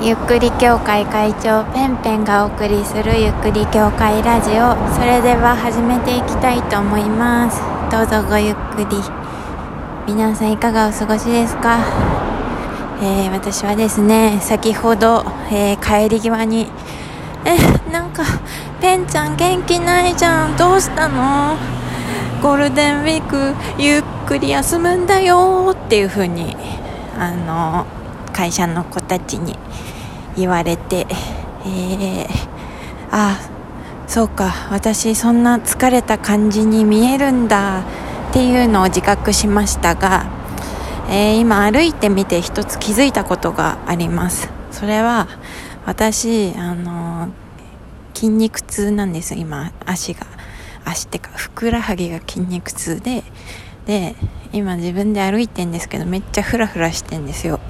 ゆっくり協会会長ペンペンがお送りするゆっくり協会ラジオそれでは始めていきたいと思います。どうぞごゆっくり。皆さんいかがお過ごしですか、えー、私はですね先ほど、えー、帰り際にえなんかペンちゃん元気ないじゃんどうしたの？ゴールデンウィークゆっくり休むんだよっていう風にあの会社の子たちに言われて、えー、あそうか私そんな疲れた感じに見えるんだっていうのを自覚しましたが、えー、今歩いてみて一つ気づいたことがあります。それは私あの筋肉痛なんです今足が。足ってかふくらはぎが筋肉痛でで今自分で歩いてんですけどめっちゃフラフラしてんですよ。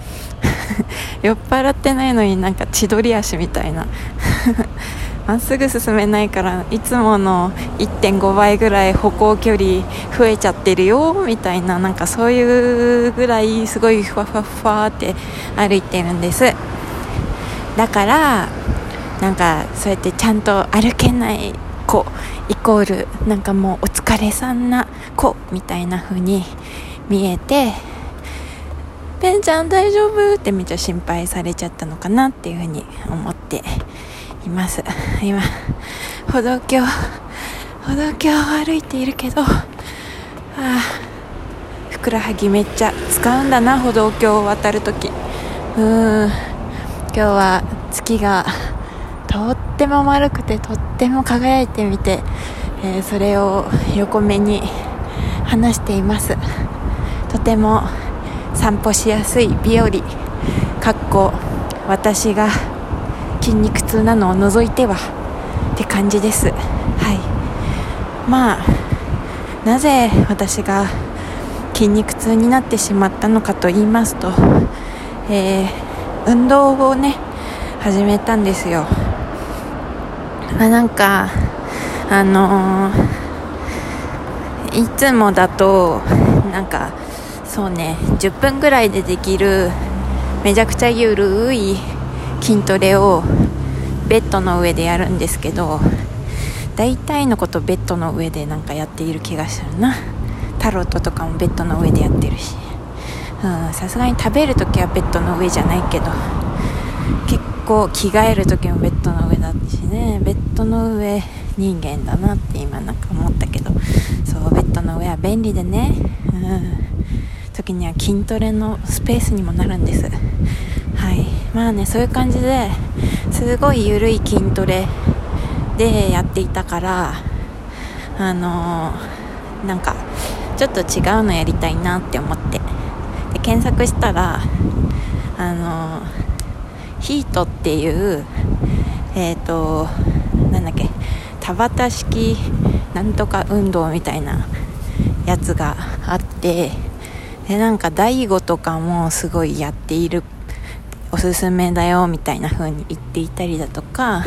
酔っ払ってないのになんか千鳥足みたいな。まっすぐ進めないからいつもの1.5倍ぐらい歩行距離増えちゃってるよみたいな。なんかそういうぐらいすごいふわふわふわって歩いてるんです。だからなんかそうやってちゃんと歩けない子イコールなんかもうお疲れさんな子みたいな風に見えてペンちゃん大丈夫ってめっちゃ心配されちゃったのかなっていう風に思っています。今歩道橋歩道橋を歩いているけどあふくらはぎめっちゃ使うんだな歩道橋を渡るときうーん今日は月がとっても丸くてとっても輝いてみて、えー、それを横目に話しています。とても散歩しやすい日和かっこ私が筋肉痛なのを除いてはって感じです。はい。まあなぜ私が筋肉痛になってしまったのかと言いますと、えー、運動をね始めたんですよ。まあ、なんかあのー、いつもだとなんかそうね。10分ぐらいでできるめちゃくちゃゆるい筋トレをベッドの上でやるんですけど大体のことベッドの上でなんかやっている気がするな。タロットとかもベッドの上でやってるし。さすがに食べるときはベッドの上じゃないけど結構着替える時もベッドの上だったしね。ベッドの上人間だなって今なんか思ったけど。そうベッドの上は便利でね。うん。時には筋トレのスペースにもなるんです。はい。まあねそういう感じですごい緩い筋トレでやっていたからあのー、なんかちょっと違うのやりたいなって思って。で検索したらあのーヒートっていうえっ、ー、となんだっけ田畑式なんとか運動みたいなやつがあってでなんか大悟とかもすごいやっているおすすめだよみたいな風に言っていたりだとか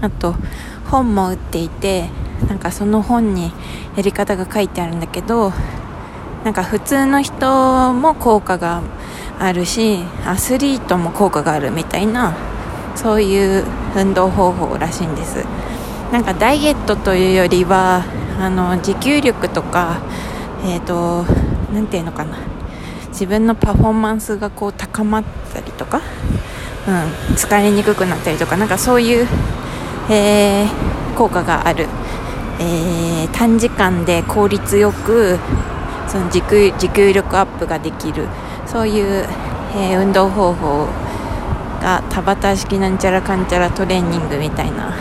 あと本も売っていてなんかその本にやり方が書いてあるんだけどなんか普通の人も効果があるしアスリートも効果があるみたいなそういう運動方法らしいんです。なんかダイエットというよりはあの持久力とかえっ、ー、と何ていうのかな。自分のパフォーマンスがこう高まったりとか、うん、疲れにくくなったりとかなんかそういう、えー、効果がある、えー、短時間で効率よくその持久持久力アップができる。そういう、えー、運動方法が田畑式なんちゃらかんちゃらトレーニングみたいな。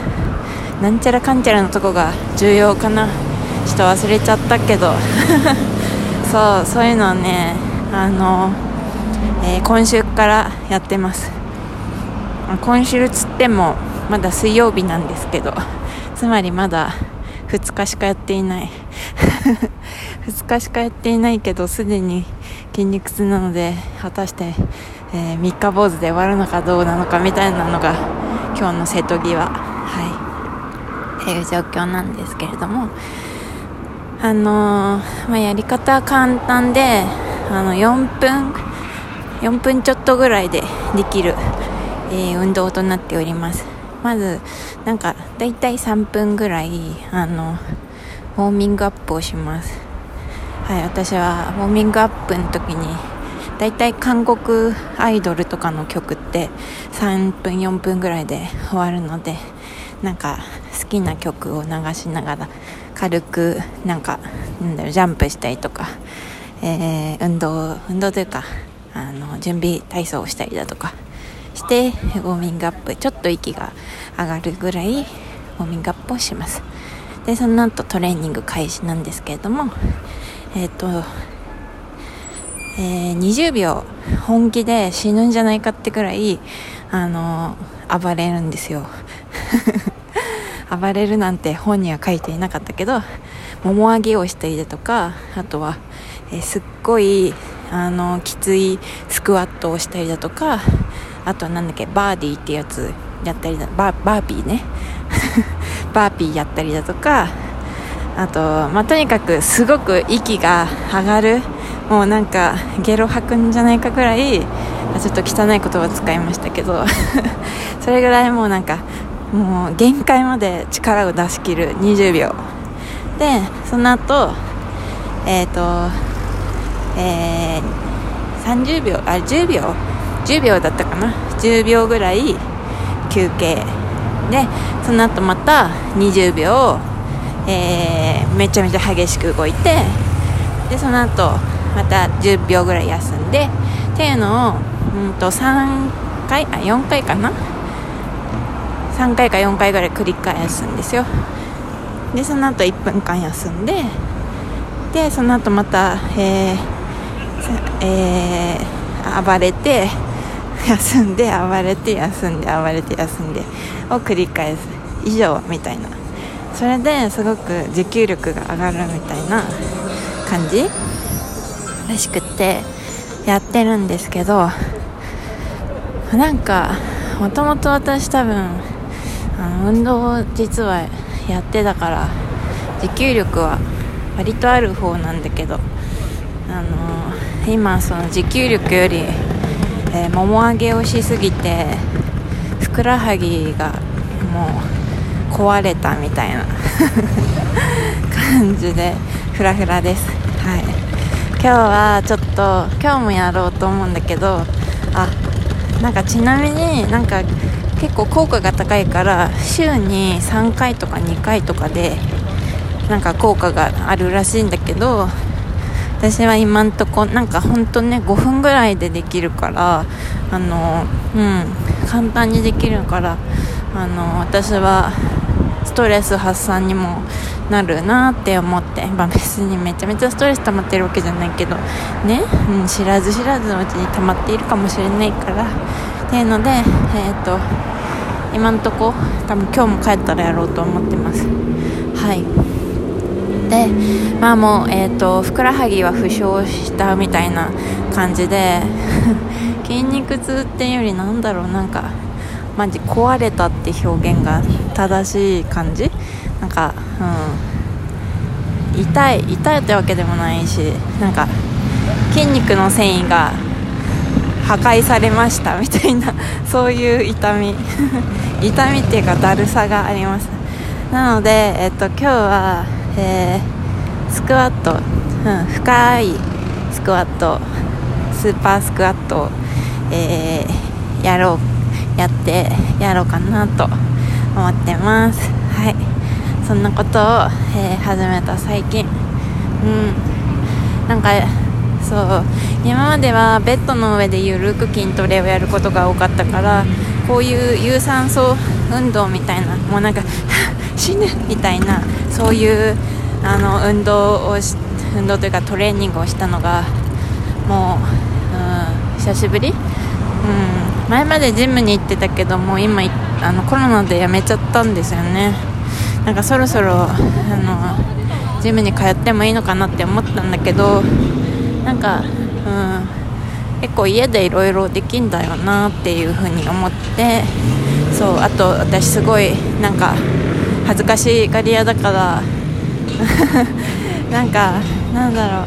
なんちゃらかんちゃらのとこが重要かな。ちょっと忘れちゃったけど。そうそういうのはねあの、えー、今週からやってます。今週つってもまだ水曜日なんですけど つまりまだ2日しかやっていない。2日しかやっていないけどすでに筋肉痛なので果たして、えー、3日坊主で終わるのかどうなのかみたいなのが今日の瀬戸際はいっていう状況なんですけれどもあのー、まあ、やり方は簡単であの4分4分ちょっとぐらいでできる、えー、運動となっております。まずなんかだいたい3分ぐらいあのウォーミングアップをします。はい私はウォーミングアップの時にだいたい韓国アイドルとかの曲って3分4分ぐらいで終わるのでなんか好きな曲を流しながら軽くなんかなんだろうジャンプしたりとか、えー、運動運動というかあの準備体操をしたりだとかしてウォーミングアップちょっと息が上がるぐらいウォーミングアップをします。でその後トレーニング開始なんですけれどもえっ、ー、とえー、20秒本気で死ぬんじゃないかってくらいあの暴れるんですよ。暴れるなんて本には書いていなかったけどもも上げをしたりだとかあとは、え、すっごいあのきついスクワットをしたりだとかあとはなんだっけバーディーってやつやったりだババーピーね。バーピーやったりだとかあと、まあ、とにかくすごく息が上がる。もうなんかゲロ吐くんじゃないかぐらいちょっと汚い言葉使いましたけど それぐらいもうなんかもう限界まで力を出し切る。20秒。でその後えっ、ー、とえー、30秒あ10秒10秒だったかな？10秒ぐらい休憩。でその後また20秒、えー、めちゃめちゃ激しく動いてでその後また10秒ぐらい休んでっていうのを、うんと3回あ4回かな？3回か4回ぐらい繰り返すんですよ。でその後1分間休んででその後また、えーえー、暴れて 休んで暴れて休んで暴れて休んでを繰り返す以上みたいな。それですごく持久力が上がるみたいな感じらしくってやってるんですけどなんかもともと私多分運動を実はやってたから持久力は割とある方なんだけどあの今その持久力より、えー、もも上げをしすぎてふくらはぎがもう壊れたみたいな 感じでフラフラです。はい。今日はちょっと今日もやろうと思うんだけどあなんかちなみになんか結構効果が高いから週に3回とか2回とかでなんか効果があるらしいんだけど私は今んとこなんかほんとね5分ぐらいでできるからあのうん簡単にできるからあの私はストレス発散にもなるなって思って、まあ、別にめちゃめちゃストレス溜まってるわけじゃないけどね、うん、知らず知らずのうちに溜まっているかもしれないから。っていうので、えーと、今んとこ多分今日も帰ったらやろうと思ってます。はい。でまあもう、えーと、ふくらはぎは負傷したみたいな感じで 筋肉痛っていうよりなんだろうなんかマジ壊れたって表現が正しい感じ？なんか、うん、痛い痛いってわけでもないしなんか筋肉の繊維が破壊されましたみたいな そういう痛み。痛みっていうかだるさがあります。なので、えっと、今日は、えー、スクワット、うん、深いスクワット。スーパースクワット。を、えー、やろう。やってやろうかなと思ってます。はい。そんなことを、えー、始めた最近。うん。なんかそう。今まではベッドの上でゆるく筋トレをやることが多かったからこういう有酸素運動みたいなもうなんか 死ぬみたいなそういうあの運動を運動というかトレーニングをしたのがもう、うん、久しぶり、うん、前までジムに行ってたけども今あのコロナで辞めちゃったんですよね。なんかそろそろあのジムに通ってもいいのかなって思ったんだけどなんか、うん、結構家でいろいろできんだよなっていうふうに思ってそうあと私すごいなんか恥ずかしがり屋だから。なんかなんだろう。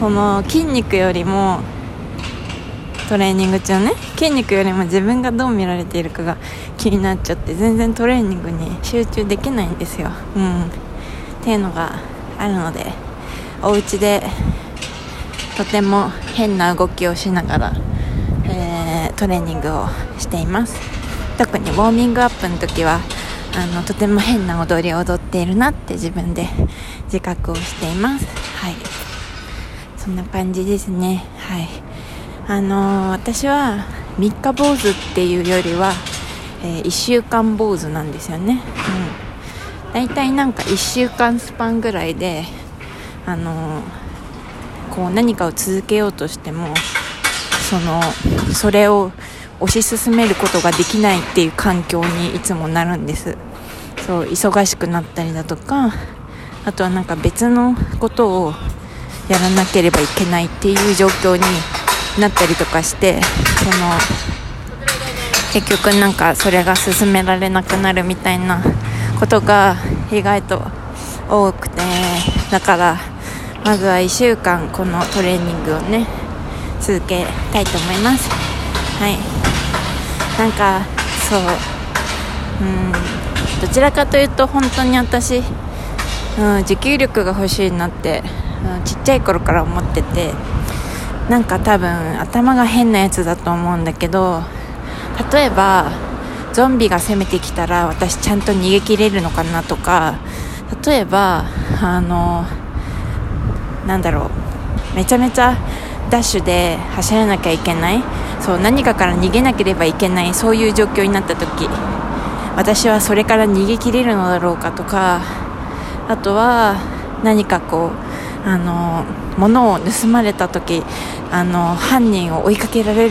この筋肉よりもトレーニング中ね。筋肉よりも自分がどう見られているかが気になっちゃって全然トレーニングに集中できないんですよ。うん。っていうのがあるのでお家でとても変な動きをしながら、えー、トレーニングをしています。特にウォーミングアップの時はあのとても変な踊りを踊っているなって自分で自覚をしています。はい。そんな感じですね。はい。あの、私は三日坊主っていうよりは、えー、1週間坊主なんですよね。うん。大体なんか1週間スパンぐらいであの、こう何かを続けようとしてもそのそれを推し進めることができないっていう環境にいつもなるんです。そう忙しくなったりだとかあとはなんか別のことをやらなければいけないっていう状況になったりとかしてその結局なんかそれが進められなくなるみたいなことが意外と多くてだからまずは1週間このトレーニングをね続けたいと思います。はい。なんかそううん。どちらかというと本当に私、うん、持久力が欲しいなって、うん、ちっちゃい頃から思っててなんか多分頭が変なやつだと思うんだけど例えばゾンビが攻めてきたら私ちゃんと逃げ切れるのかなとか例えばあのなんだろうめちゃめちゃダッシュで走らなきゃいけないそう何かから逃げなければいけないそういう状況になった時私はそれから逃げ切れるのだろうかとかあとは何かこうあの物を盗まれた時あの犯人を追いかけられる